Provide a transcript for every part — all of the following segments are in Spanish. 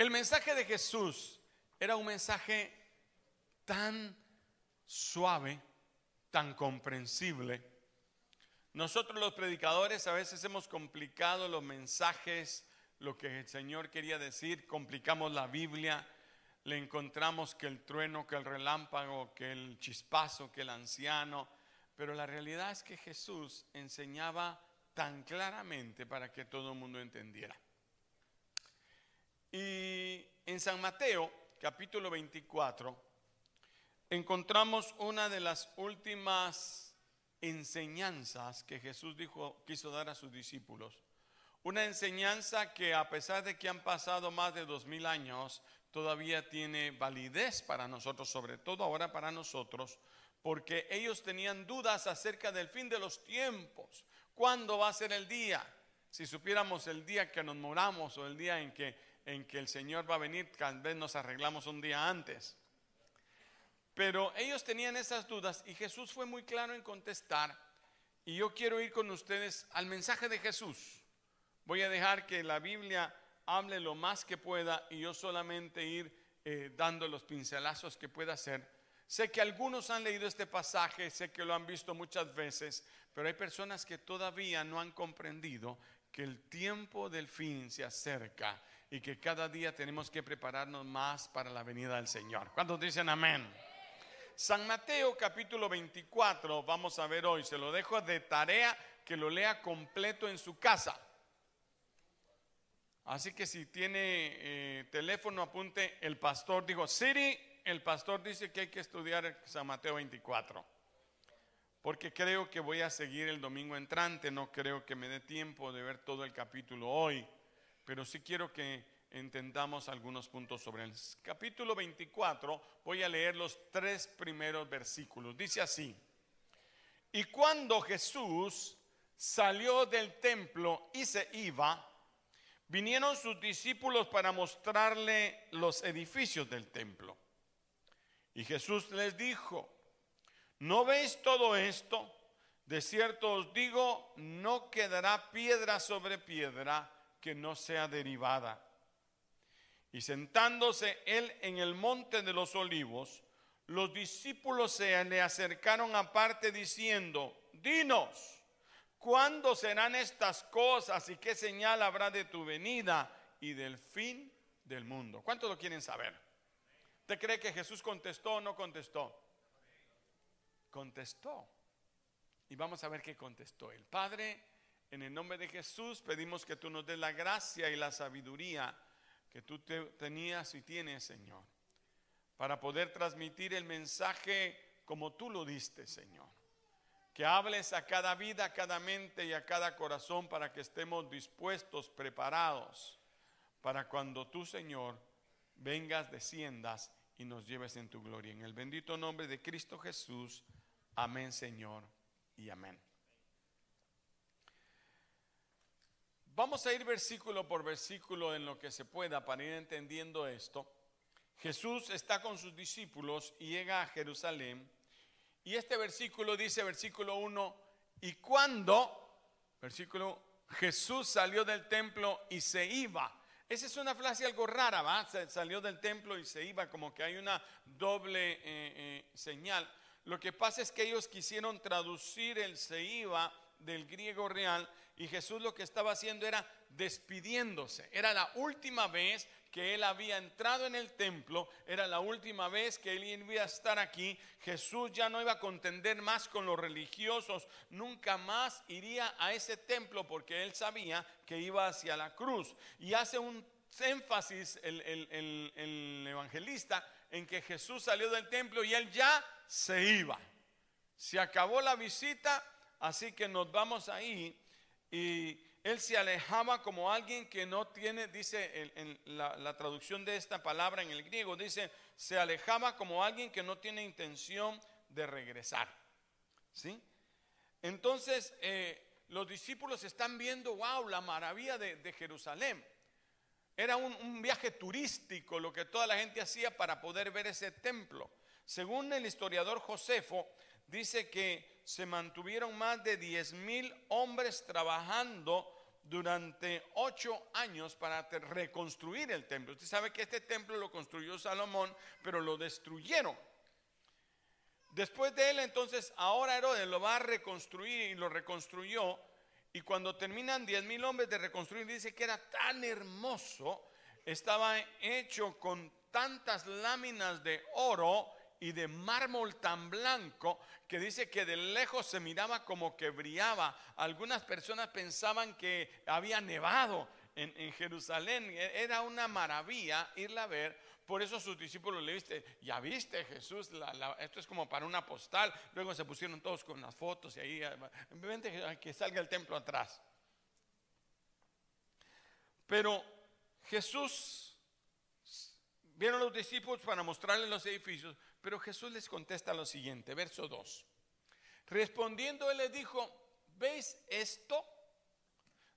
El mensaje de Jesús era un mensaje tan suave, tan comprensible. Nosotros los predicadores a veces hemos complicado los mensajes, lo que el Señor quería decir, complicamos la Biblia, le encontramos que el trueno, que el relámpago, que el chispazo, que el anciano, pero la realidad es que Jesús enseñaba tan claramente para que todo el mundo entendiera. Y en San Mateo, capítulo 24, encontramos una de las últimas enseñanzas que Jesús dijo, quiso dar a sus discípulos. Una enseñanza que a pesar de que han pasado más de dos mil años, todavía tiene validez para nosotros, sobre todo ahora para nosotros, porque ellos tenían dudas acerca del fin de los tiempos. ¿Cuándo va a ser el día? Si supiéramos el día que nos moramos o el día en que, en que el Señor va a venir, tal vez nos arreglamos un día antes. Pero ellos tenían esas dudas y Jesús fue muy claro en contestar. Y yo quiero ir con ustedes al mensaje de Jesús. Voy a dejar que la Biblia hable lo más que pueda y yo solamente ir eh, dando los pincelazos que pueda hacer. Sé que algunos han leído este pasaje, sé que lo han visto muchas veces, pero hay personas que todavía no han comprendido que el tiempo del fin se acerca y que cada día tenemos que prepararnos más para la venida del Señor. ¿Cuántos dicen amén? San Mateo capítulo 24, vamos a ver hoy, se lo dejo de tarea que lo lea completo en su casa. Así que si tiene eh, teléfono, apunte, el pastor dijo, Siri, el pastor dice que hay que estudiar San Mateo 24. Porque creo que voy a seguir el domingo entrante, no creo que me dé tiempo de ver todo el capítulo hoy, pero sí quiero que entendamos algunos puntos sobre el capítulo 24. Voy a leer los tres primeros versículos. Dice así, y cuando Jesús salió del templo y se iba, vinieron sus discípulos para mostrarle los edificios del templo. Y Jesús les dijo, ¿no veis todo esto? De cierto os digo, no quedará piedra sobre piedra que no sea derivada. Y sentándose él en el monte de los olivos, los discípulos se le acercaron aparte diciendo, dinos, ¿Cuándo serán estas cosas y qué señal habrá de tu venida y del fin del mundo? ¿Cuántos lo quieren saber? ¿Usted cree que Jesús contestó o no contestó? Contestó. Y vamos a ver qué contestó. El Padre, en el nombre de Jesús, pedimos que tú nos des la gracia y la sabiduría que tú tenías y tienes, Señor, para poder transmitir el mensaje como tú lo diste, Señor que hables a cada vida, a cada mente y a cada corazón para que estemos dispuestos, preparados, para cuando tú, Señor, vengas, desciendas y nos lleves en tu gloria. En el bendito nombre de Cristo Jesús, amén, Señor, y amén. Vamos a ir versículo por versículo en lo que se pueda para ir entendiendo esto. Jesús está con sus discípulos y llega a Jerusalén y este versículo dice, versículo 1, y cuando, versículo, Jesús salió del templo y se iba. Esa es una frase algo rara, ¿va? salió del templo y se iba, como que hay una doble eh, eh, señal. Lo que pasa es que ellos quisieron traducir el se iba del griego real y Jesús lo que estaba haciendo era despidiéndose. Era la última vez que él había entrado en el templo, era la última vez que él iba a estar aquí, Jesús ya no iba a contender más con los religiosos, nunca más iría a ese templo porque él sabía que iba hacia la cruz. Y hace un énfasis el, el evangelista en que Jesús salió del templo y él ya se iba. Se acabó la visita, así que nos vamos ahí y él se alejaba como alguien que no tiene, dice en, la, traducción de esta palabra en el griego, dice, se alejaba como alguien que no tiene intención de regresar. ¿Sí? Entonces, eh, los discípulos están viendo, wow, la maravilla de, Jerusalén. Era un, un, viaje turístico lo que toda la gente hacía para poder ver ese templo. Según el historiador Josefo, dice que se mantuvieron más de 10 mil hombres trabajando durante ocho años para reconstruir el templo. Usted sabe que este templo lo construyó Salomón, pero lo destruyeron. Después de él, entonces, ahora Herodes lo va a reconstruir y lo reconstruyó. Y cuando terminan diez mil hombres de reconstruir, dice que era tan hermoso, estaba hecho con tantas láminas de oro y de mármol tan blanco que dice que de lejos se miraba como que brillaba. Algunas personas pensaban que había nevado en, Jerusalén. E, era una maravilla irla a ver. Por eso sus discípulos le viste, ya viste Jesús, esto es como para una postal. Luego se pusieron todos con las fotos y ahí, vente que salga el templo atrás. Pero Jesús, vieron los discípulos para mostrarles los edificios, pero Jesús les contesta lo siguiente, verso 2. Respondiendo él les dijo, ¿veis esto?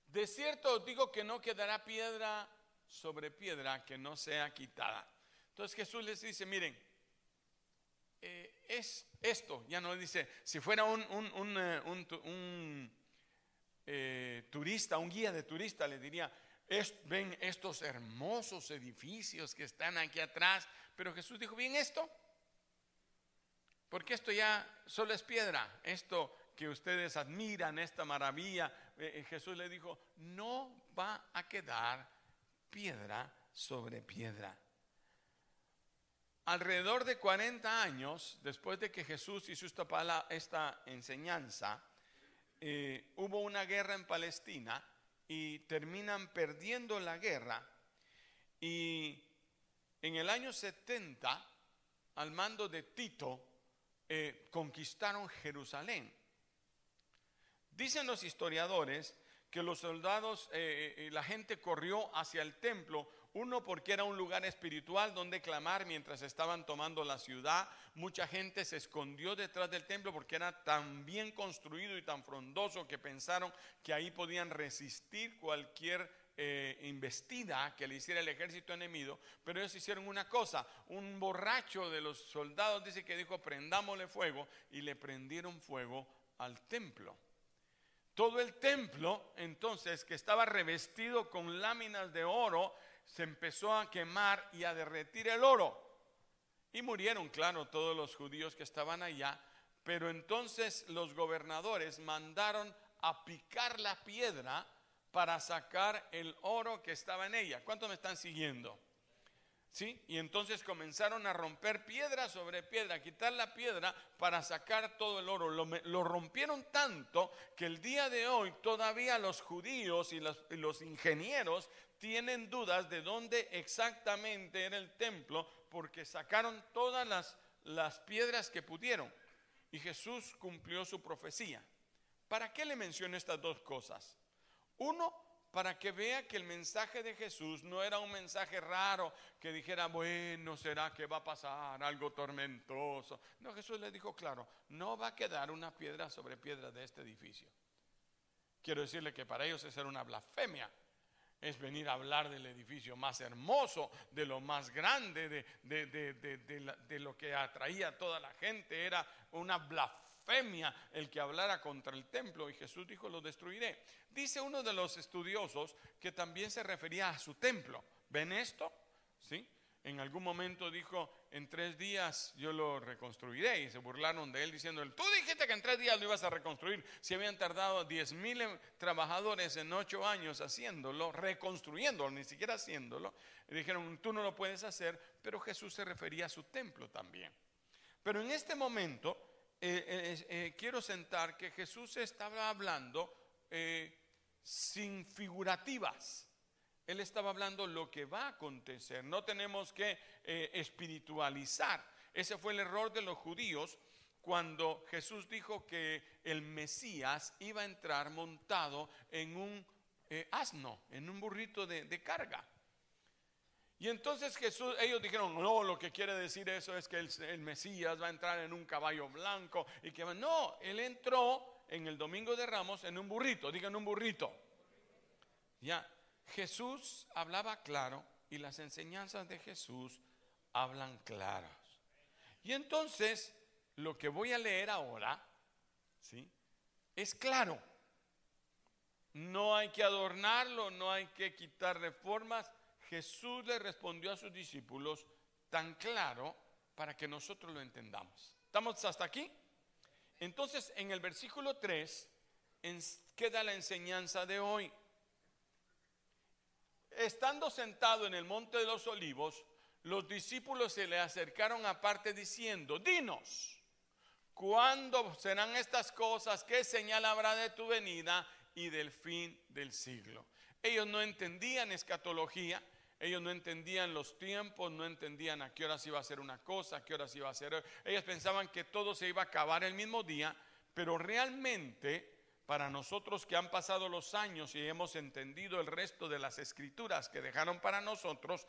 De cierto os digo que no quedará piedra sobre piedra que no sea quitada. Entonces Jesús les dice, miren, eh, es esto, ya no dice, si fuera un, eh, eh, turista, un guía de turista, le diría, ven estos hermosos edificios que están aquí atrás, pero Jesús dijo, bien esto, porque esto ya solo es piedra. Esto que ustedes admiran, esta maravilla, eh, eh, Jesús le dijo, no va a quedar piedra sobre piedra. Alrededor de 40 años después de que Jesús hizo esta, esta enseñanza, eh, hubo una guerra en Palestina y terminan perdiendo la guerra. Y en el año 70, al mando de Tito, eh, conquistaron Jerusalén. Dicen los historiadores que los soldados, eh, eh, la gente corrió hacia el templo, uno porque era un lugar espiritual donde clamar mientras estaban tomando la ciudad. Mucha gente se escondió detrás del templo porque era tan bien construido y tan frondoso que pensaron que ahí podían resistir cualquier eh, investida que le hiciera el ejército enemigo, pero ellos hicieron una cosa, un borracho de los soldados dice que dijo prendámosle fuego y le prendieron fuego al templo. Todo el templo entonces que estaba revestido con láminas de oro se empezó a quemar y a derretir el oro. Y murieron, claro, todos los judíos que estaban allá, pero entonces los gobernadores mandaron a picar la piedra para sacar el oro que estaba en ella. ¿Cuántos me están siguiendo? ¿Sí? Y entonces comenzaron a romper piedra sobre piedra, a quitar la piedra para sacar todo el oro. Lo, rompieron tanto que el día de hoy todavía los judíos y los, ingenieros tienen dudas de dónde exactamente era el templo porque sacaron todas las, las piedras que pudieron. Y Jesús cumplió su profecía. ¿Para qué le menciono estas dos cosas? Uno, para que vea que el mensaje de Jesús no era un mensaje raro que dijera, bueno, será que va a pasar algo tormentoso. No, Jesús le dijo claro, no va a quedar una piedra sobre piedra de este edificio. Quiero decirle que para ellos es una blasfemia. Es venir a hablar del edificio más hermoso, de lo más grande, de, de, de lo que atraía a toda la gente. Era una blasfemia el que hablara contra el templo y Jesús dijo, lo destruiré. Dice uno de los estudiosos que también se refería a su templo. ¿Ven esto? ¿Sí? En algún momento dijo, en tres días yo lo reconstruiré. Y se burlaron de él diciendo, tú dijiste que en tres días lo ibas a reconstruir. Si habían tardado diez mil trabajadores en ocho años haciéndolo, reconstruyéndolo, ni siquiera haciéndolo. Dijeron, tú no lo puedes hacer, pero Jesús se refería a su templo también. Pero en este momento eh, eh, eh, quiero sentar que Jesús estaba hablando sin figurativas. Él estaba hablando lo que va a acontecer. No tenemos que espiritualizar. Ese fue el error de los judíos cuando Jesús dijo que el Mesías iba a entrar montado en un asno, en un burrito de carga. Y entonces Jesús, ellos dijeron, no, lo que quiere decir eso es que el, Mesías va a entrar en un caballo blanco y que no, él entró en el domingo de Ramos en un burrito, digan un burrito. Ya, Jesús hablaba claro y las enseñanzas de Jesús hablan claros. Y entonces, lo que voy a leer ahora, ¿sí? Es claro. no hay que adornarlo, no hay que quitar reformas. Jesús le respondió a sus discípulos tan claro para que nosotros lo entendamos. ¿Estamos hasta aquí? Entonces, en el versículo 3 queda la enseñanza de hoy. Estando sentado en el monte de los olivos, los discípulos se le acercaron aparte diciendo, dinos, ¿cuándo serán estas cosas? ¿Qué señal habrá de tu venida y del fin del siglo? Ellos no entendían escatología, ellos no entendían los tiempos, no entendían a qué horas iba a ser una cosa, a qué horas iba a ser. Ellos pensaban que todo se iba a acabar el mismo día, pero realmente para nosotros que han pasado los años y hemos entendido el resto de las escrituras que dejaron para nosotros,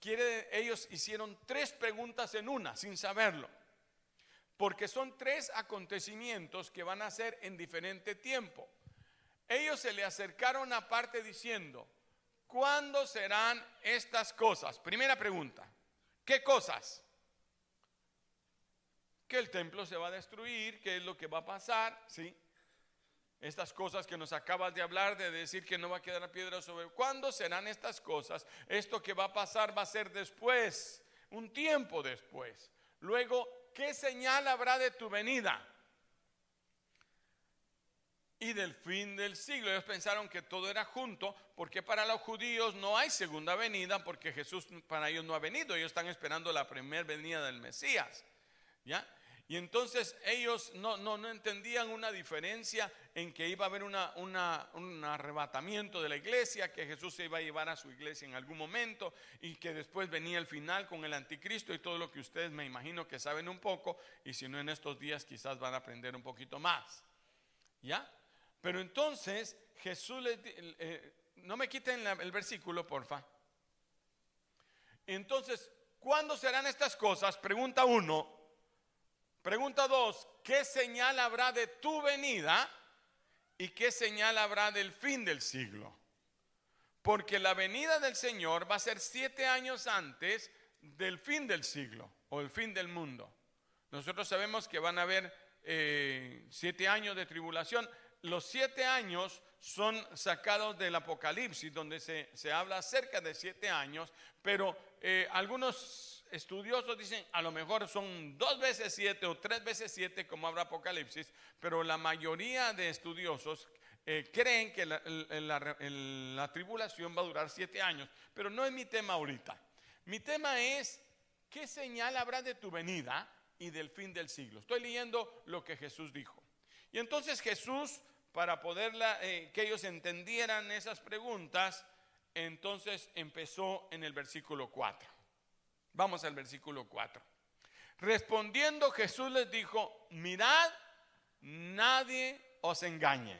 ellos hicieron tres preguntas en una, sin saberlo. Porque son tres acontecimientos que van a ser en diferente tiempo. Ellos se le acercaron aparte diciendo, ¿cuándo serán estas cosas? Primera pregunta, ¿qué cosas? Que el templo se va a destruir, qué es lo que va a pasar, ¿sí? Estas cosas que nos acabas de hablar, de decir que no va a quedar piedra sobre... ¿Cuándo serán estas cosas? Esto que va a pasar va a ser después, un tiempo después. Luego, ¿qué señal habrá de tu venida? Y del fin del siglo. Ellos pensaron que todo era junto, porque para los judíos no hay segunda venida, porque Jesús para ellos no ha venido. Ellos están esperando la primera venida del Mesías. ¿Ya? Y entonces ellos no, no, no, entendían una diferencia en que iba a haber una, un arrebatamiento de la iglesia, que Jesús se iba a llevar a su iglesia en algún momento y que después venía el final con el anticristo y todo lo que ustedes me imagino que saben un poco y si no en estos días quizás van a aprender un poquito más. ¿Ya? Pero entonces Jesús les... Eh, no me quiten el versículo, porfa. Entonces, ¿cuándo serán estas cosas? Pregunta uno. Pregunta dos, ¿qué señal habrá de tu venida y qué señal habrá del fin del siglo? Porque la venida del Señor va a ser siete años antes del fin del siglo o el fin del mundo. Nosotros sabemos que van a haber eh, siete años de tribulación. Los siete años son sacados del Apocalipsis, donde se, se habla acerca de siete años, pero eh, algunos estudiosos dicen, a lo mejor son dos veces siete o tres veces siete, como habla Apocalipsis, pero la mayoría de estudiosos eh, creen que la, tribulación va a durar siete años, pero no es mi tema ahorita. Mi tema es, ¿qué señal habrá de tu venida y del fin del siglo? Estoy leyendo lo que Jesús dijo. Y entonces Jesús, para poder eh, que ellos entendieran esas preguntas, entonces empezó en el versículo 4. Vamos al versículo 4. Respondiendo Jesús les dijo, mirad, nadie os engañe.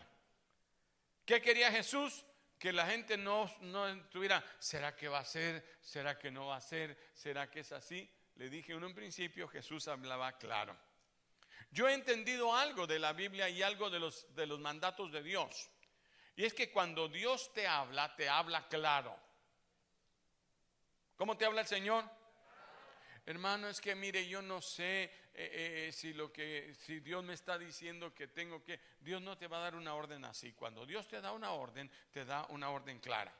¿Qué quería Jesús? Que la gente no, no estuviera, ¿será que va a ser? ¿Será que no va a ser? ¿Será que es así? Le dije uno en principio, Jesús hablaba claro. Yo he entendido algo de la Biblia y algo de los, de los mandatos de Dios. Y es que cuando Dios te habla, te habla claro. ¿Cómo te habla el Señor? hermano, es que mire, yo no sé eh, eh, si lo que, si Dios me está diciendo que tengo que, Dios no te va a dar una orden así. Cuando Dios te da una orden, te da una orden clara.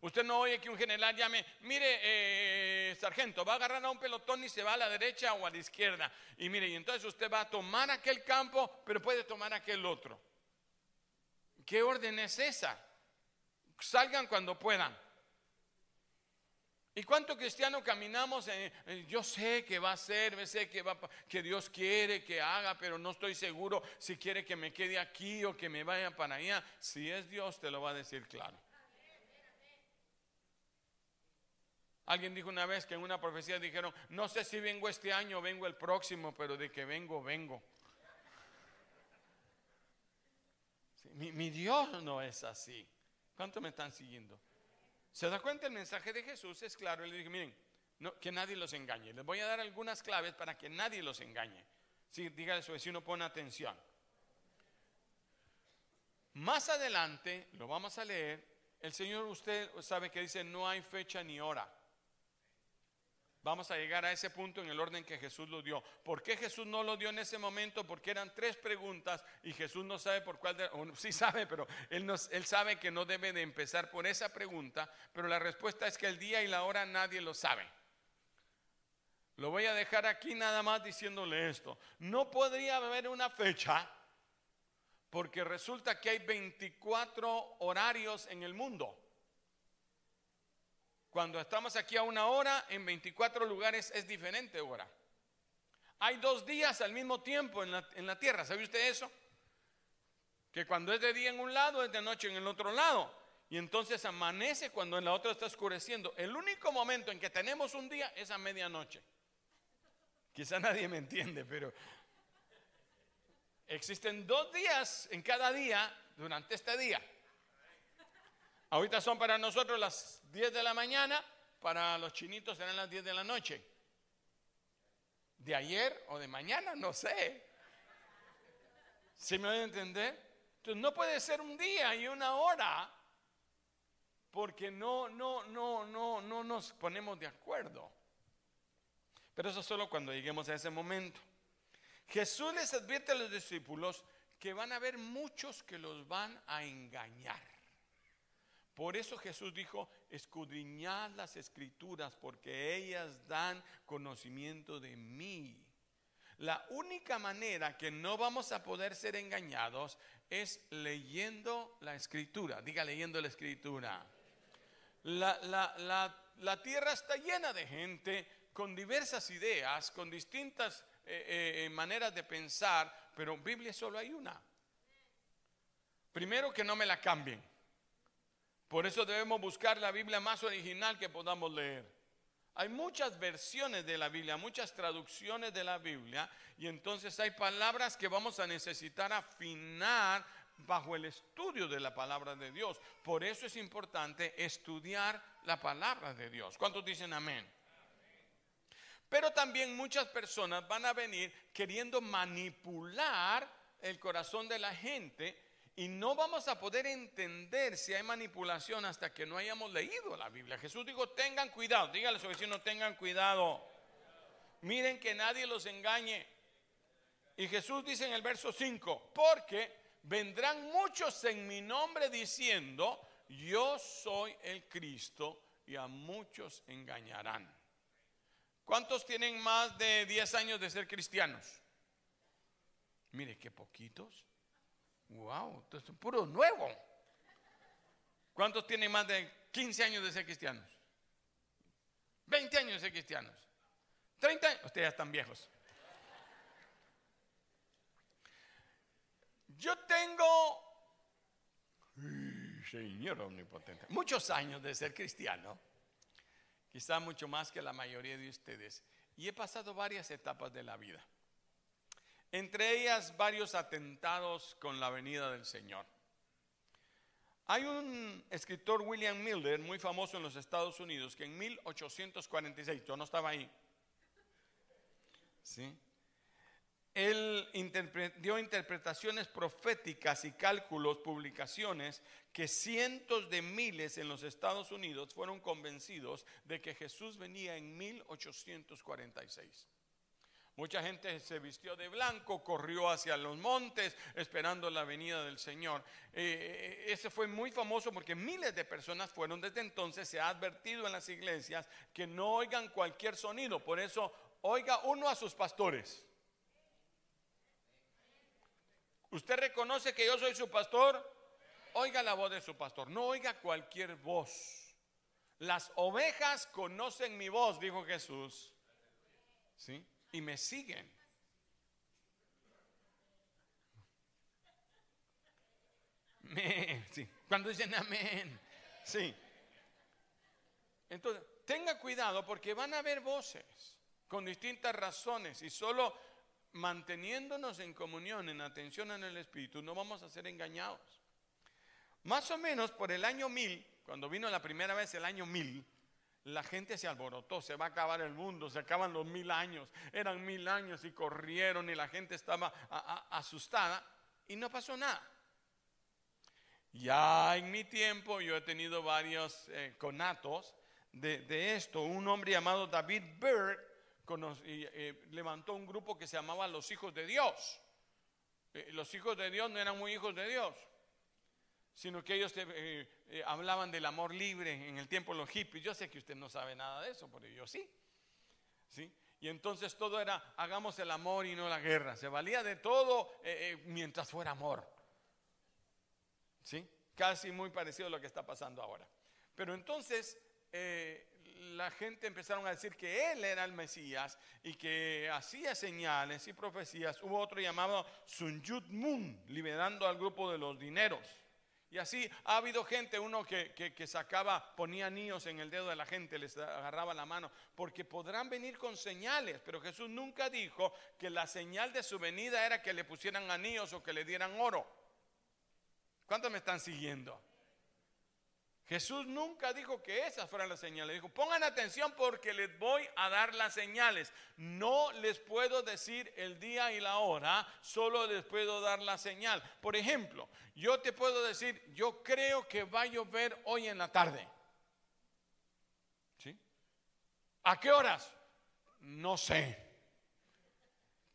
Usted no oye que un general llame, mire, eh, sargento, va a agarrar a un pelotón y se va a la derecha o a la izquierda. Y mire, y entonces usted va a tomar aquel campo, pero puede tomar aquel otro. ¿Qué orden es esa? Salgan cuando puedan. ¿Y cuánto cristiano caminamos? En, yo sé que va a ser, sé que, va, que Dios quiere que haga, pero no estoy seguro si quiere que me quede aquí o que me vaya para allá. Si es Dios, te lo va a decir claro. Alguien dijo una vez que en una profecía dijeron, no sé si vengo este año o vengo el próximo, pero de que vengo, vengo. mi, Dios no es así. ¿Cuánto me están siguiendo? ¿Se da cuenta? El mensaje de Jesús es claro. Él dice, miren, que nadie los engañe. Les voy a dar algunas claves para que nadie los engañe. Sí, dígale a su vecino, pon atención. Más adelante, lo vamos a leer, el Señor usted sabe que dice, no hay fecha ni hora. Vamos a llegar a ese punto en el orden que Jesús lo dio. ¿Por qué Jesús no lo dio en ese momento? Porque eran tres preguntas y Jesús no sabe por cuál, de, o sí sabe, pero él, no, él sabe que no debe de empezar por esa pregunta, pero la respuesta es que el día y la hora nadie lo sabe. Lo voy a dejar aquí nada más diciéndole esto. No podría haber una fecha porque resulta que hay 24 horarios en el mundo. Cuando estamos aquí a una hora, en 24 lugares es diferente hora. Hay dos días al mismo tiempo en la, en la tierra. ¿Sabe usted eso? Que cuando es de día en un lado, es de noche en el otro lado. Y entonces amanece cuando en la otra está oscureciendo. El único momento en que tenemos un día es a medianoche. Quizá nadie me entiende, pero existen dos días en cada día durante este día. Ahorita son para nosotros las 10 de la mañana, para los chinitos serán las 10 de la noche. De ayer o de mañana, no sé. ¿Sí me voy a entender? Entonces no puede ser un día y una hora porque no, no, no, no, no nos ponemos de acuerdo. Pero eso solo cuando lleguemos a ese momento. Jesús les advierte a los discípulos que van a haber muchos que los van a engañar. Por eso Jesús dijo, escudriñad las escrituras porque ellas dan conocimiento de mí. La única manera que no vamos a poder ser engañados es leyendo la escritura. Diga leyendo la escritura. La, tierra está llena de gente con diversas ideas, con distintas eh, eh, eh, maneras de pensar, pero Biblia solo hay una. Primero que no me la cambien. Por eso debemos buscar la Biblia más original que podamos leer. Hay muchas versiones de la Biblia, muchas traducciones de la Biblia, y entonces hay palabras que vamos a necesitar afinar bajo el estudio de la palabra de Dios. Por eso es importante estudiar la palabra de Dios. ¿Cuántos dicen amén? Pero también muchas personas van a venir queriendo manipular el corazón de la gente y no vamos a poder entender si hay manipulación hasta que no hayamos leído la Biblia. Jesús dijo, tengan cuidado, dígale a su vecino, tengan cuidado. Miren que nadie los engañe. Y Jesús dice en el verso 5, porque vendrán muchos en mi nombre diciendo, yo soy el Cristo, y a muchos engañarán. ¿Cuántos tienen más de 10 años de ser cristianos? Mire, qué poquitos. Wow, esto es puro nuevo. ¿Cuántos tienen más de 15 años de ser cristianos? 20 años de ser cristianos. 30 años. Ustedes ya están viejos. Yo tengo, Señor omnipotente, muchos años de ser cristiano. Quizá mucho más que la mayoría de ustedes. Y he pasado varias etapas de la vida entre ellas varios atentados con la venida del Señor. Hay un escritor, William Miller, muy famoso en los Estados Unidos, que en 1846, yo no estaba ahí, ¿sí? él dio interpretaciones proféticas y cálculos, publicaciones, que cientos de miles en los Estados Unidos fueron convencidos de que Jesús venía en 1846. Mucha gente se vistió de blanco, corrió hacia los montes esperando la venida del Señor. Eh, eh, ese fue muy famoso porque miles de personas fueron desde entonces. Se ha advertido en las iglesias que no oigan cualquier sonido. Por eso, oiga uno a sus pastores. ¿Usted reconoce que yo soy su pastor? Oiga la voz de su pastor. No oiga cualquier voz. Las ovejas conocen mi voz, dijo Jesús. ¿Sí? Y me siguen. sí. Cuando dicen amén, sí. Entonces, tenga cuidado porque van a haber voces con distintas razones y solo manteniéndonos en comunión, en atención en el Espíritu, no vamos a ser engañados. Más o menos por el año mil, cuando vino la primera vez el año mil, la gente se alborotó, se va a acabar el mundo, se acaban los mil años, eran mil años y corrieron y la gente estaba asustada y no pasó nada. Ya en mi tiempo yo he tenido varios eh, conatos de, esto, un hombre llamado David Bird eh, levantó un grupo que se llamaba los hijos de Dios. Eh, los hijos de Dios no eran muy hijos de Dios, sino que ellos eh, hablaban del amor libre en el tiempo de los hippies. Yo sé que usted no sabe nada de eso, pero yo sí. ¿Sí? Y entonces todo era, hagamos el amor y no la guerra. Se valía de todo mientras fuera amor. ¿Sí? Casi muy parecido a lo que está pasando ahora. Pero entonces la gente empezaron a decir que él era el Mesías y que hacía señales y profecías. Hubo otro llamado Sun Yud Moon, liberando al grupo de los dineros. Y así ha habido gente, uno que, que, sacaba, ponía anillos en el dedo de la gente, les agarraba la mano, porque podrán venir con señales, pero Jesús nunca dijo que la señal de su venida era que le pusieran anillos o que le dieran oro. ¿Cuántos me están siguiendo? Jesús nunca dijo que esas fueran las señales. Dijo, pongan atención porque les voy a dar las señales. No les puedo decir el día y la hora, solo les puedo dar la señal. Por ejemplo, yo te puedo decir, yo creo que va a llover hoy en la tarde. ¿Sí? ¿A qué horas? No sé.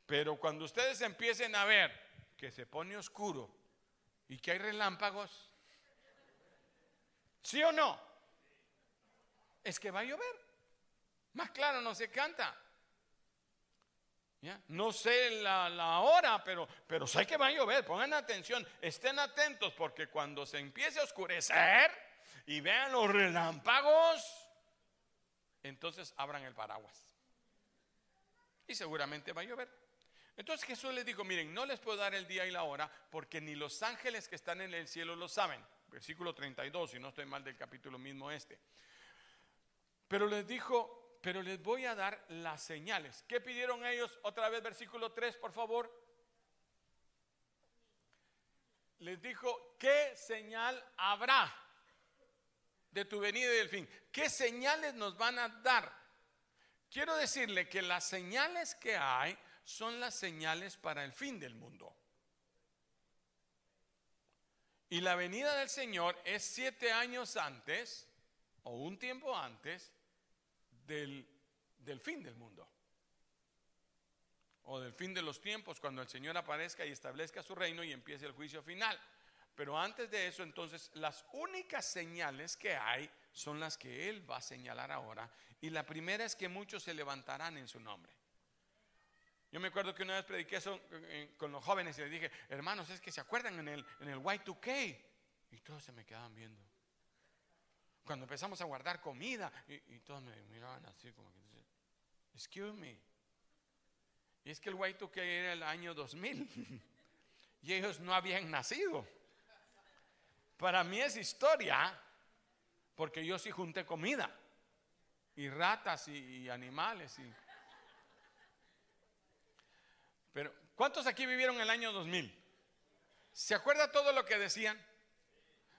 Pero cuando ustedes empiecen a ver que se pone oscuro y que hay relámpagos, ¿Sí o no? Es que va a llover. Más claro no se canta. No sé la, hora, pero, pero sé que va a llover. Pongan atención, estén atentos porque cuando se empiece a oscurecer y vean los relámpagos, entonces abran el paraguas. Y seguramente va a llover. Entonces Jesús les dijo, miren, no les puedo dar el día y la hora porque ni los ángeles que están en el cielo lo saben versículo 32, si no estoy mal del capítulo mismo este. Pero les dijo, pero les voy a dar las señales. ¿Qué pidieron ellos? Otra vez versículo 3, por favor. Les dijo, ¿qué señal habrá de tu venida y del fin? ¿Qué señales nos van a dar? Quiero decirle que las señales que hay son las señales para el fin del mundo. Y la venida del Señor es siete años antes o un tiempo antes del, fin del mundo. O del fin de los tiempos, cuando el Señor aparezca y establezca su reino y empiece el juicio final. Pero antes de eso, entonces, las únicas señales que hay son las que Él va a señalar ahora. Y la primera es que muchos se levantarán en su nombre. Yo me acuerdo que una vez prediqué eso eh, con los jóvenes y les dije, hermanos, es que se acuerdan en el, en el Y2K. Y todos se me quedaban viendo. Cuando empezamos a guardar comida y, todos me miraban así como que, excuse me. Y es que el Y2K era el año 2000 y ellos no habían nacido. Para mí es historia porque yo sí junté comida y ratas y animales y pero, ¿cuántos aquí vivieron el año 2000? ¿Se acuerda todo lo que decían?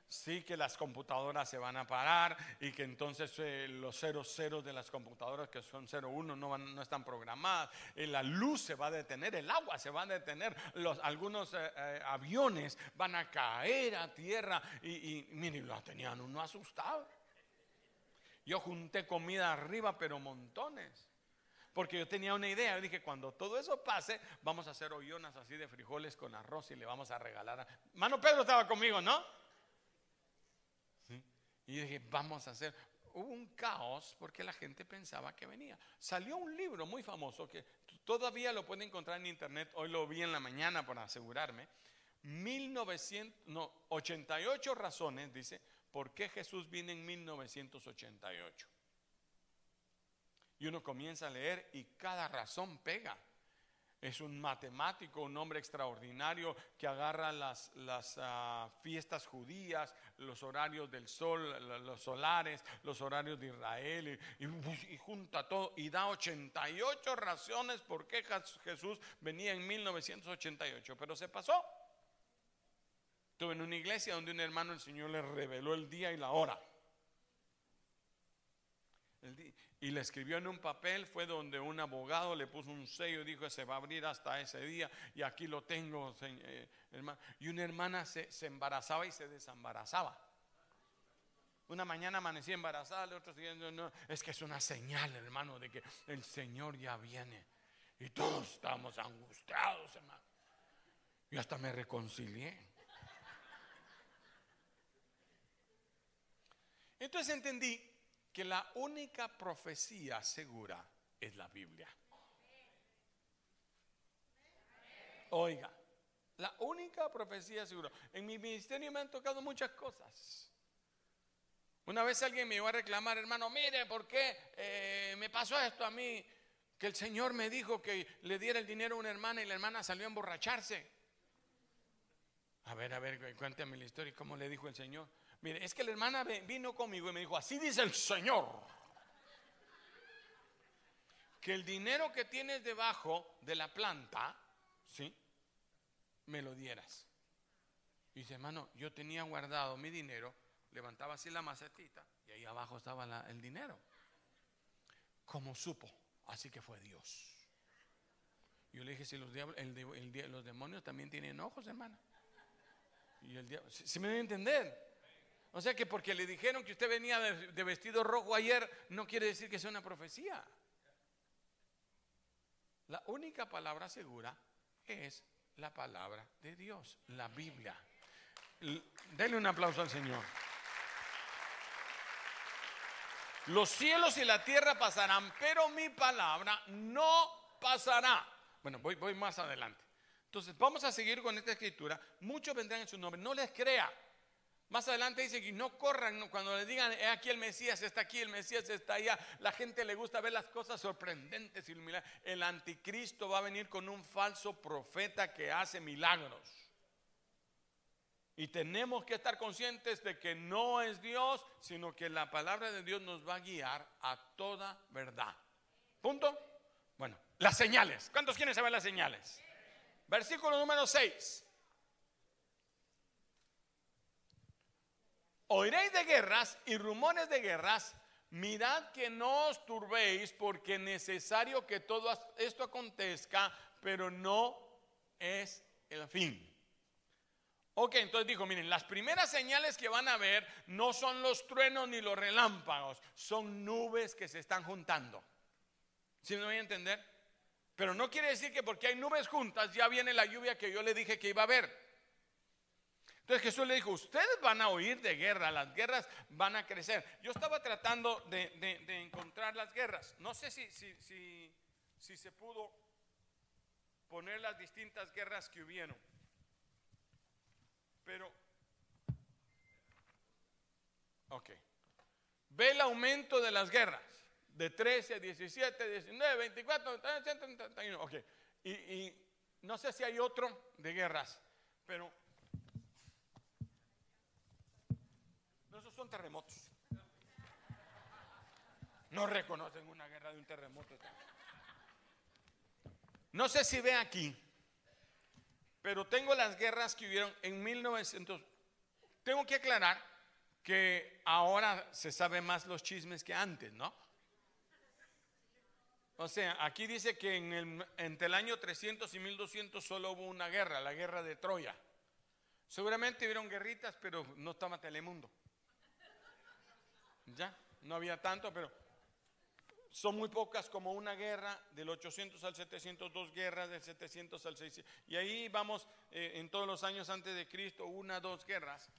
Sí, que las computadoras se van a parar y que entonces eh, los ceros ceros de las computadoras que son 01 no, no están programadas, eh, la luz se va a detener, el agua se va a detener, los, algunos eh, aviones van a caer a tierra y, y miren, lo tenían uno asustado. Yo junté comida arriba, pero montones. Porque yo tenía una idea, yo dije, cuando todo eso pase, vamos a hacer hoyonas así de frijoles con arroz y le vamos a regalar a... Mano Pedro estaba conmigo, ¿no? Y dije, vamos a hacer... Hubo un caos porque la gente pensaba que venía. Salió un libro muy famoso que todavía lo pueden encontrar en internet, hoy lo vi en la mañana para asegurarme. 1988 razones, dice, por qué Jesús viene en 1988. Y uno comienza a leer y cada razón pega. Es un matemático, un hombre extraordinario que agarra las, las ah, fiestas judías, los horarios del sol, los solares, los horarios de Israel y, junta todo y da 88 razones por qué Jesús venía en 1988. Pero se pasó. Estuve en una iglesia donde un hermano el Señor le reveló el día y la hora. El día, y le escribió en un papel, fue donde un abogado le puso un sello y dijo, se va a abrir hasta ese día y aquí lo tengo, eh, Y una hermana se, embarazaba y se desembarazaba. Una mañana amanecí embarazada, otro día no, no, es que es una señal, hermano, de que el Señor ya viene. Y todos estamos angustiados, hermano. Y hasta me reconcilié. Entonces entendí que la única profecía segura es la Biblia. Oiga, la única profecía segura. En mi ministerio me han tocado muchas cosas. Una vez alguien me iba a reclamar, hermano, mire, ¿por qué eh, me pasó esto a mí? Que el Señor me dijo que le diera el dinero a una hermana y la hermana salió a emborracharse. A ver, a ver, cuéntame la historia. ¿Cómo le dijo el Señor? Mire, es que la hermana vino conmigo y me dijo, así dice el Señor. Que el dinero que tienes debajo de la planta, ¿sí? Me lo dieras. Y dice, hermano, yo tenía guardado mi dinero levantaba así la macetita y ahí abajo estaba el dinero. Como supo, así que fue Dios. Yo le dije, si los, diablos, los demonios también tienen ojos, hermana. Y el diablo, si, me debe entender. O sea que porque le dijeron que usted venía de, vestido rojo ayer, no quiere decir que sea una profecía. La única palabra segura es la palabra de Dios, la Biblia. Denle un aplauso al Señor. Los cielos y la tierra pasarán, pero mi palabra no pasará. Bueno, voy, voy más adelante. Entonces, vamos a seguir con esta escritura. Muchos vendrán en su nombre. No les crea. Más adelante dice que no corran cuando le digan, aquí el Mesías está aquí, el Mesías está allá. La gente le gusta ver las cosas sorprendentes y El anticristo va a venir con un falso profeta que hace milagros. Y tenemos que estar conscientes de que no es Dios, sino que la palabra de Dios nos va a guiar a toda verdad. ¿Punto? Bueno, las señales. ¿Cuántos quieren saber las señales? Versículo número 6. Oiréis de guerras y rumores de guerras. Mirad que no os turbéis porque es necesario que todo esto acontezca, pero no es el fin. Ok, entonces dijo, miren, las primeras señales que van a ver no son los truenos ni los relámpagos, son nubes que se están juntando. ¿Sí me voy a entender? Pero no quiere decir que porque hay nubes juntas ya viene la lluvia que yo le dije que iba a haber. Entonces Jesús le dijo, ustedes van a oír de guerra, las guerras van a crecer. Yo estaba tratando de, encontrar las guerras. No sé si, si, si, se pudo poner las distintas guerras que hubieron. Pero, ok. Ve el aumento de las guerras. De 13, 17, 19, 24, 31. Ok. Y no sé si hay otro de guerras, pero no, esos son terremotos. No reconocen una guerra de un terremoto. No sé si ve aquí pero tengo las guerras que hubieron en 1900. Tengo que aclarar que ahora se sabe más los chismes que antes, ¿no? O sea, aquí dice que en el, entre el año 300 y 1200 solo hubo una guerra, la guerra de Troya. Seguramente hubieron guerritas, pero no estaba Telemundo. Ya, no había tanto, pero son muy pocas como una guerra, del 800 al 700, dos guerras, del 700 al 600. Y ahí vamos eh, en todos los años antes de Cristo, una, dos guerras.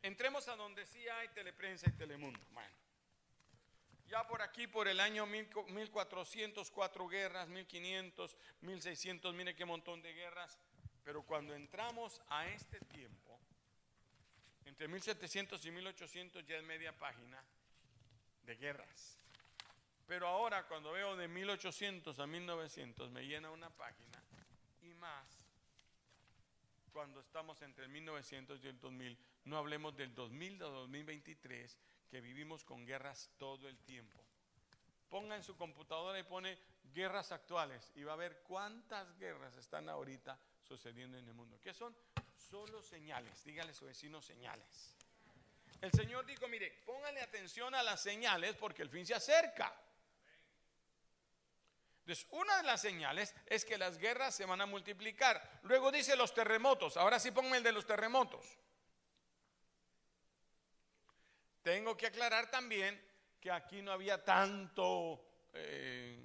Entremos a donde sí hay teleprensa y telemundo. Bueno, ya por aquí, por el año 1400, cuatro guerras, 1500, 1600, mire qué montón de guerras. Pero cuando entramos a este tiempo, entre 1700 y 1800 ya es media página de guerras. Pero ahora cuando veo de 1800 a 1900 me llena una página y más cuando estamos entre el 1900 y el 2000. No hablemos del 2000 a 2023 que vivimos con guerras todo el tiempo. Ponga en su computadora y pone guerras actuales y va a ver cuántas guerras están ahorita sucediendo en el mundo. ¿Qué son? Solo señales. Dígale a su vecino señales. El Señor dijo, mire, póngale atención a las señales porque el fin se acerca. Entonces, una de las señales es que las guerras se van a multiplicar. Luego dice los terremotos. Ahora sí ponme el de los terremotos. tengo que aclarar también que aquí no había tanto eh,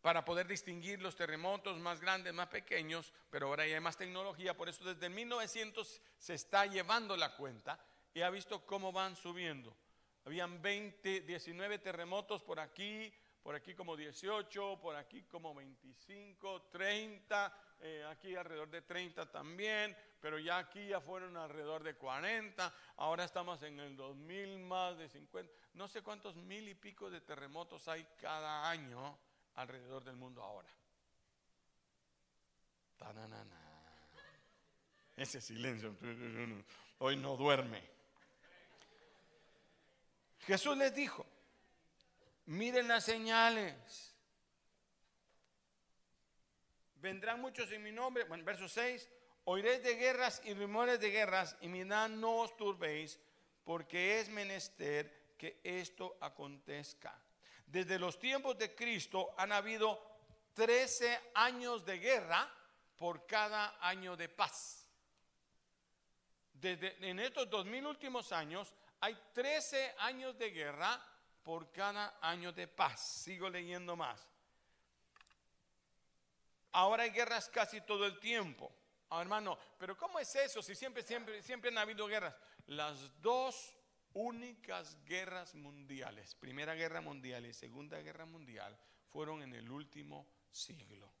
para poder distinguir los terremotos más grandes, más pequeños, pero ahora ya hay más tecnología, por eso desde 1900 se está llevando la cuenta y ha visto cómo van subiendo. Habían 20, 19 terremotos por aquí, por aquí como 18, por aquí como 25, 30, eh, aquí alrededor de 30 también, pero ya aquí ya fueron alrededor de 40, ahora estamos en el 2000 más de 50, no sé cuántos mil y pico de terremotos hay cada año alrededor del mundo ahora. Ese silencio, hoy no duerme. Jesús les dijo, miren las señales. Vendrán muchos en mi nombre, bueno, verso 6, oiréis de guerras y rumores de guerras y mirad no os turbéis, porque es menester que esto acontezca. Desde los tiempos de Cristo han habido 13 años de guerra por cada año de paz. Desde en estos dos mil últimos años hay 13 años de guerra por cada año de paz. Sigo leyendo más. Ahora hay guerras casi todo el tiempo. Ah, hermano, pero ¿cómo es eso si siempre, siempre, siempre han habido guerras? Las dos únicas guerras mundiales, Primera Guerra Mundial y Segunda Guerra Mundial, fueron en el último siglo.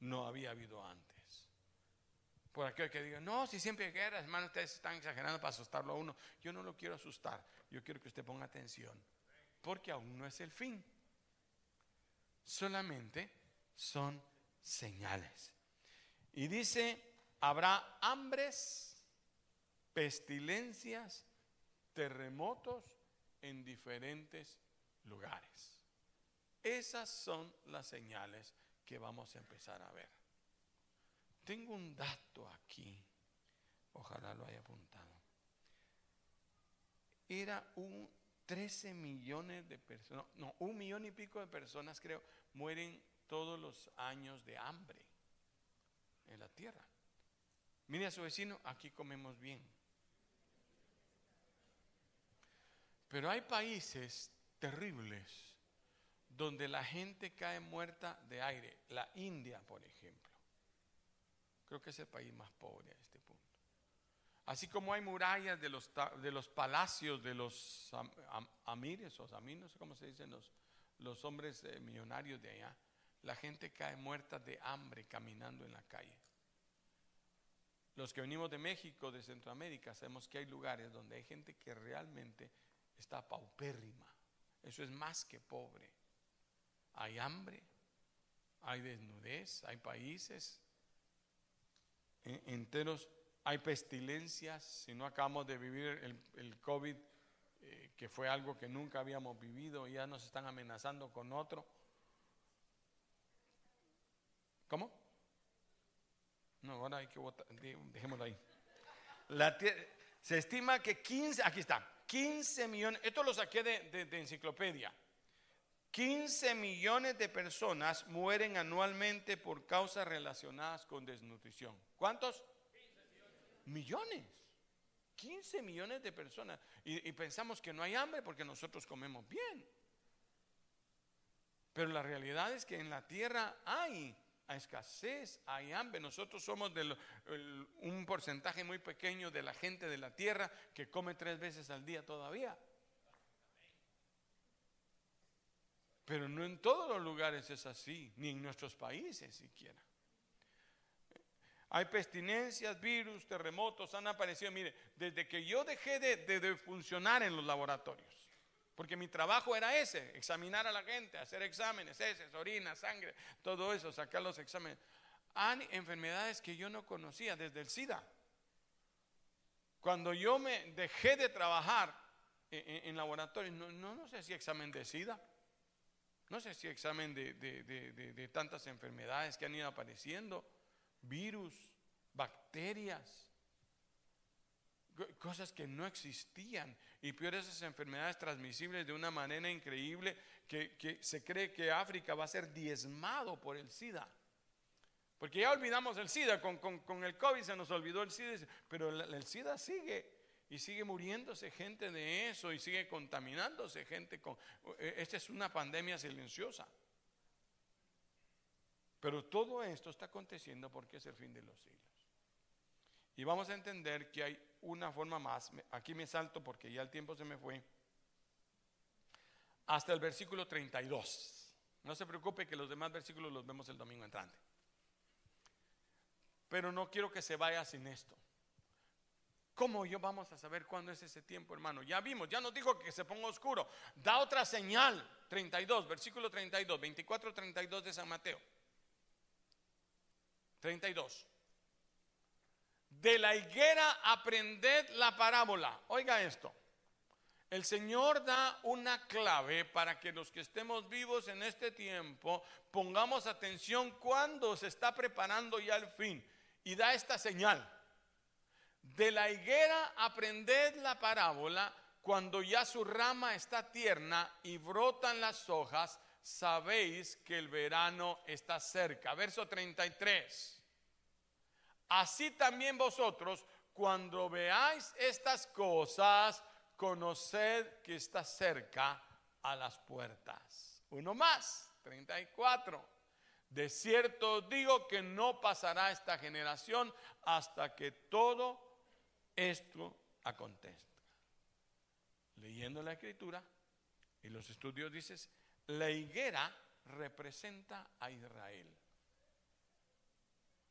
No había habido antes. Por aquel que diga, no, si siempre hay guerras, hermano, ustedes están exagerando para asustarlo a uno. Yo no lo quiero asustar, yo quiero que usted ponga atención, porque aún no es el fin. Solamente son señales. Y dice, habrá hambres, pestilencias, terremotos en diferentes lugares. Esas son las señales que vamos a empezar a ver. Tengo un dato aquí, ojalá lo haya apuntado. Era un 13 millones de personas, no, un millón y pico de personas creo, mueren todos los años de hambre en la tierra. Mire a su vecino, aquí comemos bien. Pero hay países terribles donde la gente cae muerta de aire. La India, por ejemplo. Creo que es el país más pobre a este punto. Así como hay murallas de los, de los palacios de los amires o amines, no sé cómo se dicen los, los hombres eh, millonarios de allá la gente cae muerta de hambre caminando en la calle. Los que venimos de México, de Centroamérica, sabemos que hay lugares donde hay gente que realmente está paupérrima. Eso es más que pobre. Hay hambre, hay desnudez, hay países enteros, hay pestilencias. Si no acabamos de vivir el, COVID, eh, que fue algo que nunca habíamos vivido, ya nos están amenazando con otro. ¿Cómo? No, ahora hay que votar, dejémoslo ahí. se estima que 15, aquí está, 15 millones, esto lo saqué de, enciclopedia. 15 millones de personas mueren anualmente por causas relacionadas con desnutrición. ¿Cuántos? Millones. 15 millones de personas. y, pensamos que no hay hambre porque nosotros comemos bien. Pero la realidad es que en la tierra hay escasez, hay hambre. Nosotros somos un porcentaje muy pequeño de la gente de la tierra que come tres veces al día todavía. Pero no en todos los lugares es así, ni en nuestros países siquiera. Hay pestilencias, virus, terremotos, han aparecido. Mire, desde que yo dejé de, de funcionar en los laboratorios, porque mi trabajo era ese, examinar a la gente, hacer exámenes, heces, orina, sangre, todo eso, sacar los exámenes. Hay enfermedades que yo no conocía, desde el SIDA. Cuando yo me dejé de trabajar en, laboratorios, no, no, sé si examen de SIDA, no sé si examen de, de tantas enfermedades que han ido apareciendo, virus, bacterias cosas que no existían y peor esas enfermedades transmisibles de una manera increíble que, se cree que África va a ser diezmado por el SIDA. Porque ya olvidamos el SIDA, con, el COVID se nos olvidó el SIDA, pero el, SIDA sigue y sigue muriéndose gente de eso y sigue contaminándose gente con... E, esta es una pandemia silenciosa. Pero todo esto está aconteciendo porque es el fin de los siglos. Y vamos a entender que hay una forma más. Aquí me salto porque ya el tiempo se me fue. Hasta el versículo 32. No se preocupe que los demás versículos los vemos el domingo entrante. Pero no quiero que se vaya sin esto. ¿Cómo yo vamos a saber cuándo es ese tiempo, hermano? Ya vimos, ya nos dijo que se ponga oscuro. Da otra señal. 32, versículo 32, 24, 32 de San Mateo. 32. De la higuera aprended la parábola. Oiga esto. El Señor da una clave para que los que estemos vivos en este tiempo pongamos atención cuando se está preparando ya el fin. Y da esta señal. De la higuera aprended la parábola cuando ya su rama está tierna y brotan las hojas, sabéis que el verano está cerca. Verso 33. Así también vosotros, cuando veáis estas cosas, conoced que está cerca a las puertas. Uno más, 34. De cierto digo que no pasará esta generación hasta que todo esto acontezca. Leyendo la escritura y los estudios dices, la higuera representa a Israel.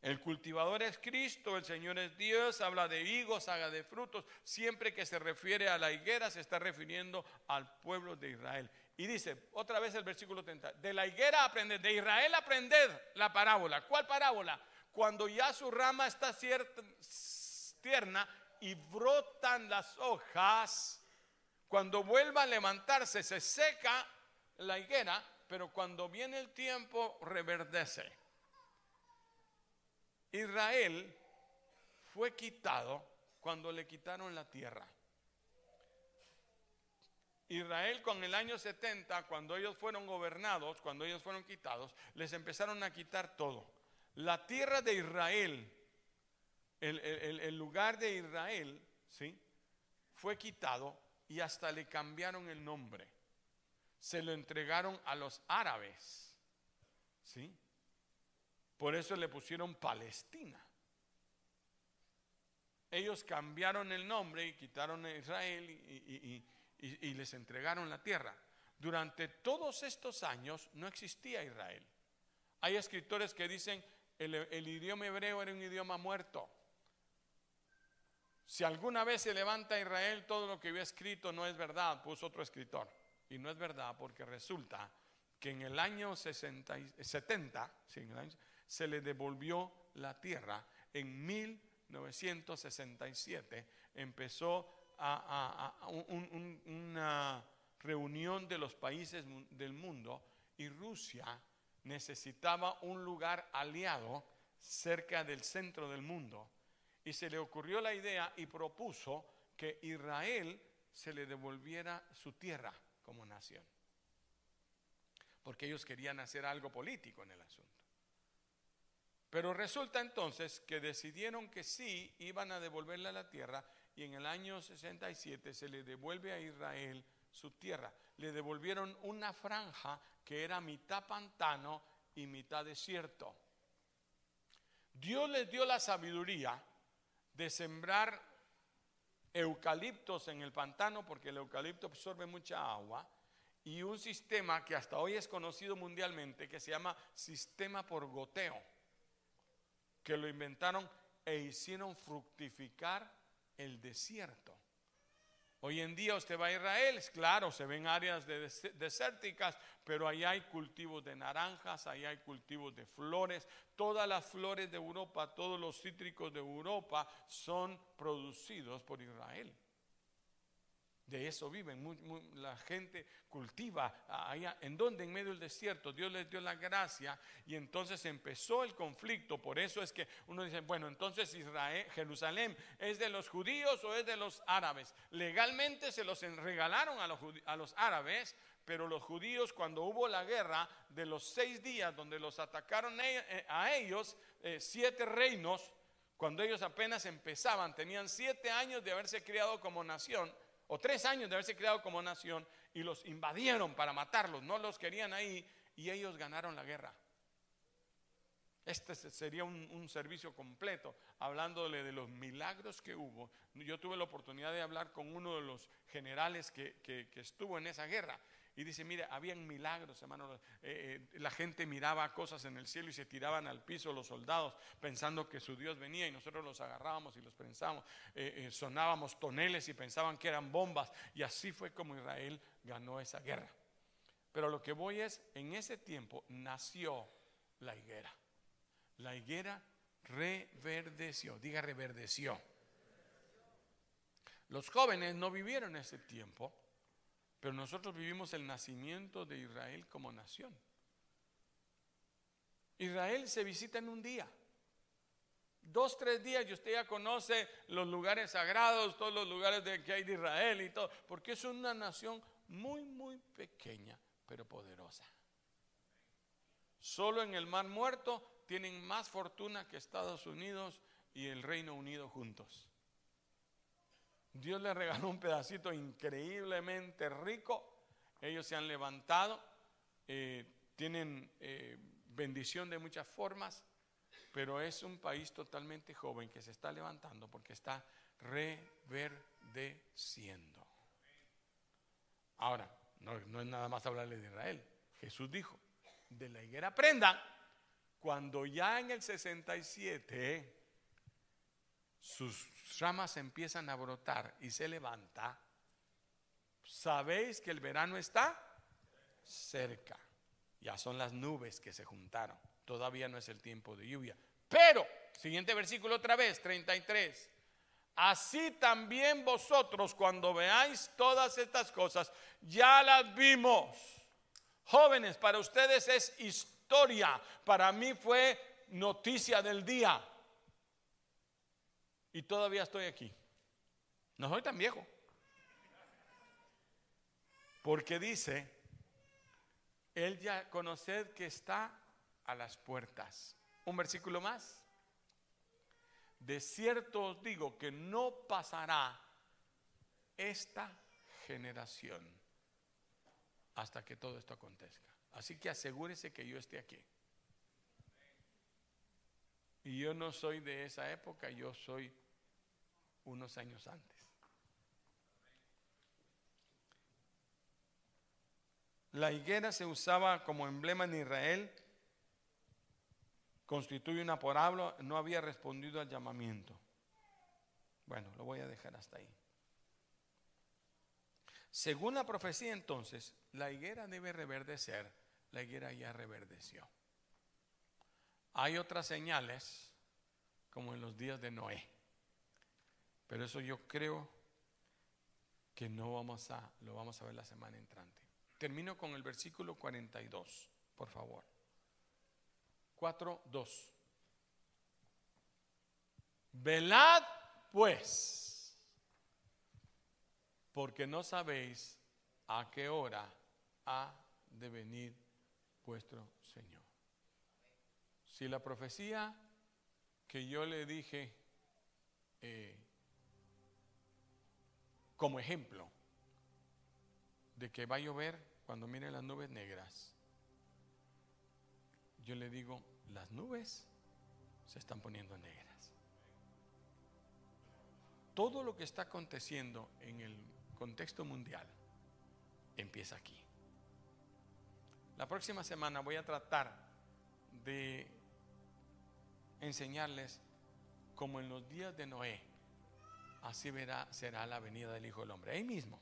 El cultivador es Cristo, el Señor es Dios, habla de higos, haga de frutos. Siempre que se refiere a la higuera se está refiriendo al pueblo de Israel. Y dice, otra vez el versículo 30, de la higuera aprended, de Israel aprended la parábola. ¿Cuál parábola? Cuando ya su rama está cierta, tierna y brotan las hojas, cuando vuelva a levantarse se seca la higuera, pero cuando viene el tiempo reverdece. Israel fue quitado cuando le quitaron la tierra. Israel con el año 70, cuando ellos fueron gobernados, cuando ellos fueron quitados, les empezaron a quitar todo. La tierra de Israel, el, lugar de Israel, ¿sí? Fue quitado y hasta le cambiaron el nombre. Se lo entregaron a los árabes, ¿sí? Por eso le pusieron Palestina. Ellos cambiaron el nombre y quitaron a Israel y, les entregaron la tierra. Durante todos estos años no existía Israel. Hay escritores que dicen el, el idioma hebreo era un idioma muerto. Si alguna vez se levanta Israel, todo lo que había escrito no es verdad, puso otro escritor. Y no es verdad porque resulta que en el año 60, 70, sí, en el año, se le devolvió la tierra. En 1967 empezó una reunión de los países del mundo y Rusia necesitaba un lugar aliado cerca del centro del mundo. Y se le ocurrió la idea y propuso que Israel se le devolviera su tierra como nación. Porque ellos querían hacer algo político en el asunto. Pero resulta entonces que decidieron que sí iban a devolverle a la tierra y en el año 67 se le devuelve a Israel su tierra. Le devolvieron una franja que era mitad pantano y mitad desierto. Dios les dio la sabiduría de sembrar eucaliptos en el pantano porque el eucalipto absorbe mucha agua y un sistema que hasta hoy es conocido mundialmente que se llama sistema por goteo que lo inventaron e hicieron fructificar el desierto. Hoy en día usted va a Israel, claro, se ven áreas desérticas, pero ahí hay cultivos de naranjas, ahí hay cultivos de flores. Todas las flores de Europa, todos los cítricos de Europa son producidos por Israel. De eso viven. la gente cultiva allá. ¿En donde En medio del desierto. Dios les dio la gracia y entonces empezó el conflicto. Por eso es que uno dice, bueno, entonces Israel, Jerusalén, ¿es de los judíos o es de los árabes? Legalmente se los regalaron a los, árabes, pero los judíos cuando hubo la guerra de los seis días donde los atacaron a ellos, eh, siete reinos, cuando ellos apenas empezaban, tenían siete años de haberse criado como nación, o tres años de haberse criado como nación, y los invadieron para matarlos, no los querían ahí, y ellos ganaron la guerra. Este sería un, servicio completo, hablándole de los milagros que hubo. Yo tuve la oportunidad de hablar con uno de los generales que, que estuvo en esa guerra y dice, mire, habían milagros, hermano. Eh, eh, la gente miraba cosas en el cielo y se tiraban al piso los soldados pensando que su Dios venía y nosotros los agarrábamos y los pensábamos. Eh, sonábamos toneles y pensaban que eran bombas. Y así fue como Israel ganó esa guerra. Pero lo que voy es, en ese tiempo nació la higuera. La higuera reverdeció, diga reverdeció. Los jóvenes no vivieron ese tiempo pero nosotros vivimos el nacimiento de Israel como nación. Israel se visita en un día. Dos, tres días y usted ya conoce los lugares sagrados, todos los lugares de, que hay de Israel y todo, porque es una nación muy, muy pequeña, pero poderosa. Solo en el Mar Muerto tienen más fortuna que Estados Unidos y el Reino Unido juntos. Dios les regaló un pedacito increíblemente rico. Ellos se han levantado, eh, tienen eh, bendición de muchas formas, pero es un país totalmente joven que se está levantando porque está reverdeciendo. Ahora, no, es nada más hablarle de Israel. Jesús dijo, de la higuera prenda, cuando ya en el 67 sus ramas empiezan a brotar y se levanta, sabéis que el verano está cerca. Ya son las nubes que se juntaron. Todavía no es el tiempo de lluvia. Pero, siguiente versículo otra vez, 33. Así también vosotros cuando veáis todas estas cosas, ya las vimos. Jóvenes, para ustedes es historia. Para mí fue noticia del día y todavía estoy aquí. No soy tan viejo. Porque dice, él ya conoced que está a las puertas. Un versículo más. De cierto os digo que no pasará esta generación hasta que todo esto acontezca. Así que asegúrese que yo esté aquí. Y yo no soy de esa época, yo soy unos años antes. La higuera se usaba como emblema en Israel, constituye una parábola, no había respondido al llamamiento. Bueno, lo voy a dejar hasta ahí. Según la profecía entonces, la higuera debe reverdecer, la higuera ya reverdeció. Hay otras señales, como en los días de Noé. Pero eso yo creo que no vamos a, lo vamos a ver la semana entrante. Termino con el versículo 42, por favor. 4, 2. Velad pues, porque no sabéis a qué hora ha de venir vuestro Señor. Si la profecía que yo le dije eh, como ejemplo de que va a llover cuando miren las nubes negras. Yo le digo, las nubes se están poniendo negras. Todo lo que está aconteciendo en el contexto mundial empieza aquí. La próxima semana voy a tratar de enseñarles como en los días de Noé así será la venida del Hijo del Hombre. Ahí mismo.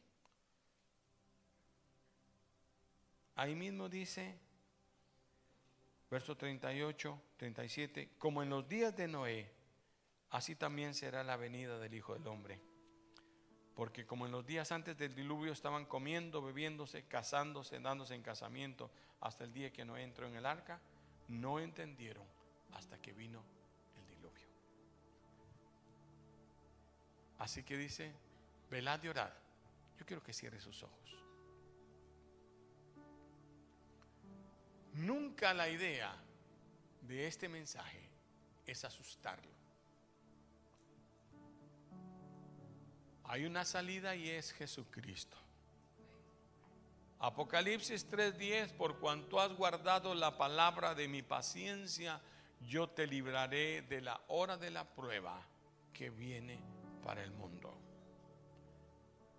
Ahí mismo dice, verso 38, 37, como en los días de Noé, así también será la venida del Hijo del Hombre. Porque como en los días antes del diluvio estaban comiendo, bebiéndose, casándose, dándose en casamiento, hasta el día que Noé entró en el arca, no entendieron hasta que vino Así que dice, velad y orad. Yo quiero que cierre sus ojos. Nunca la idea de este mensaje es asustarlo. Hay una salida y es Jesucristo. Apocalipsis 3:10, por cuanto has guardado la palabra de mi paciencia, yo te libraré de la hora de la prueba que viene para el mundo.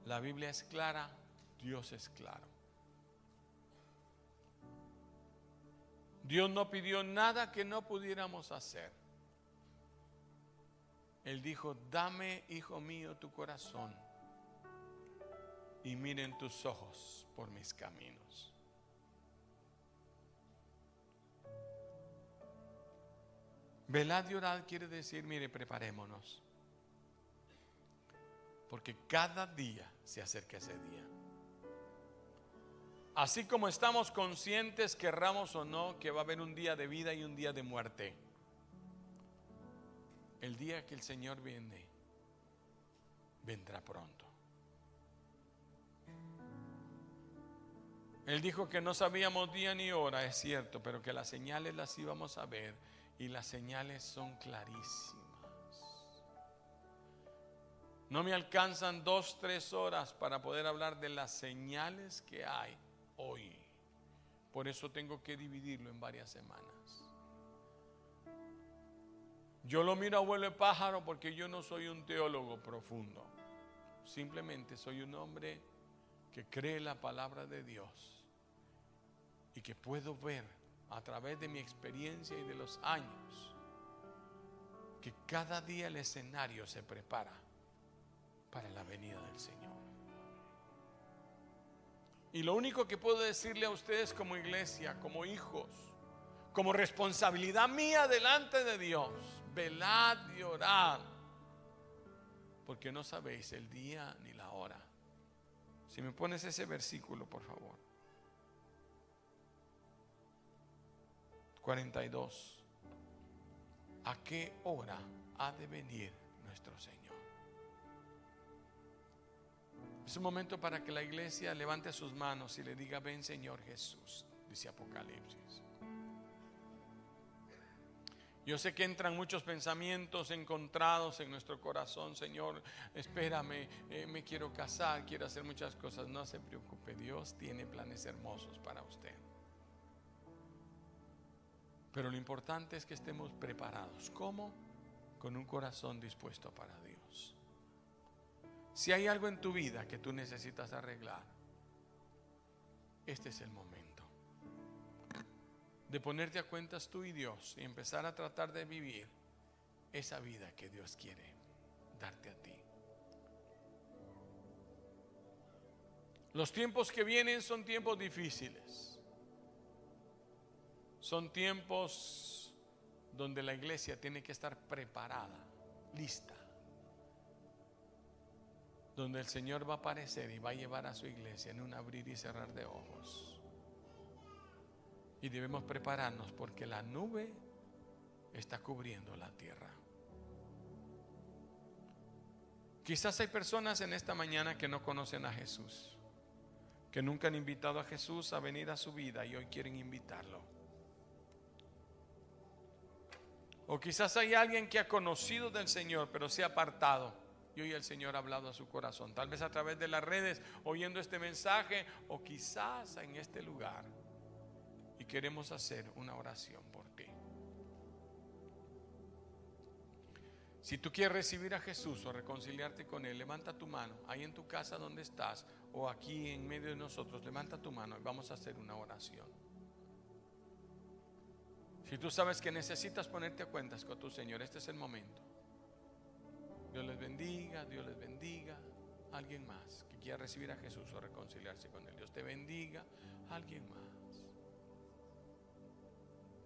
La Biblia es clara, Dios es claro. Dios no pidió nada que no pudiéramos hacer. Él dijo, dame, hijo mío, tu corazón y miren tus ojos por mis caminos. Velad y orad quiere decir, mire, preparémonos. Porque cada día se acerca ese día. Así como estamos conscientes, querramos o no, que va a haber un día de vida y un día de muerte. El día que el Señor viene, vendrá pronto. Él dijo que no sabíamos día ni hora, es cierto, pero que las señales las íbamos a ver y las señales son clarísimas. No me alcanzan dos, tres horas para poder hablar de las señales que hay hoy. Por eso tengo que dividirlo en varias semanas. Yo lo miro a abuelo de pájaro porque yo no soy un teólogo profundo. Simplemente soy un hombre que cree la palabra de Dios y que puedo ver a través de mi experiencia y de los años que cada día el escenario se prepara para la venida del Señor. Y lo único que puedo decirle a ustedes como iglesia, como hijos, como responsabilidad mía delante de Dios, velad y orad, porque no sabéis el día ni la hora. Si me pones ese versículo, por favor. 42. ¿A qué hora ha de venir nuestro Señor? Es un momento para que la iglesia levante sus manos y le diga, ven Señor Jesús, dice Apocalipsis. Yo sé que entran muchos pensamientos encontrados en nuestro corazón, Señor, espérame, eh, me quiero casar, quiero hacer muchas cosas. No se preocupe, Dios tiene planes hermosos para usted. Pero lo importante es que estemos preparados. ¿Cómo? Con un corazón dispuesto para Dios. Si hay algo en tu vida que tú necesitas arreglar, este es el momento de ponerte a cuentas tú y Dios y empezar a tratar de vivir esa vida que Dios quiere darte a ti. Los tiempos que vienen son tiempos difíciles. Son tiempos donde la iglesia tiene que estar preparada, lista. Donde el Señor va a aparecer y va a llevar a su iglesia en un abrir y cerrar de ojos. Y debemos prepararnos porque la nube está cubriendo la tierra. Quizás hay personas en esta mañana que no conocen a Jesús, que nunca han invitado a Jesús a venir a su vida y hoy quieren invitarlo. O quizás hay alguien que ha conocido del Señor, pero se ha apartado. Y hoy el Señor ha hablado a su corazón. Tal vez a través de las redes, oyendo este mensaje, o quizás en este lugar. Y queremos hacer una oración por ti. Si tú quieres recibir a Jesús o reconciliarte con Él, levanta tu mano. Ahí en tu casa donde estás, o aquí en medio de nosotros, levanta tu mano y vamos a hacer una oración. Si tú sabes que necesitas ponerte a cuentas con tu Señor, este es el momento. Dios les bendiga, Dios les bendiga. Alguien más que quiera recibir a Jesús o reconciliarse con Él. Dios te bendiga. Alguien más.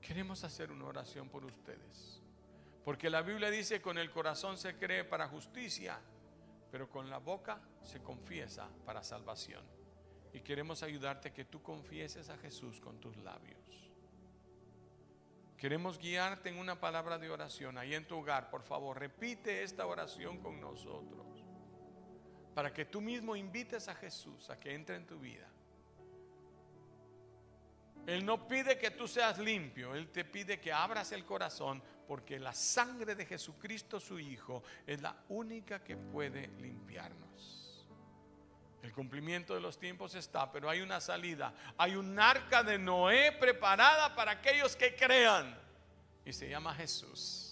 Queremos hacer una oración por ustedes. Porque la Biblia dice, con el corazón se cree para justicia, pero con la boca se confiesa para salvación. Y queremos ayudarte a que tú confieses a Jesús con tus labios. Queremos guiarte en una palabra de oración ahí en tu hogar. Por favor, repite esta oración con nosotros. Para que tú mismo invites a Jesús a que entre en tu vida. Él no pide que tú seas limpio, Él te pide que abras el corazón porque la sangre de Jesucristo su Hijo es la única que puede limpiarnos. El cumplimiento de los tiempos está, pero hay una salida. Hay un arca de Noé preparada para aquellos que crean. Y se llama Jesús.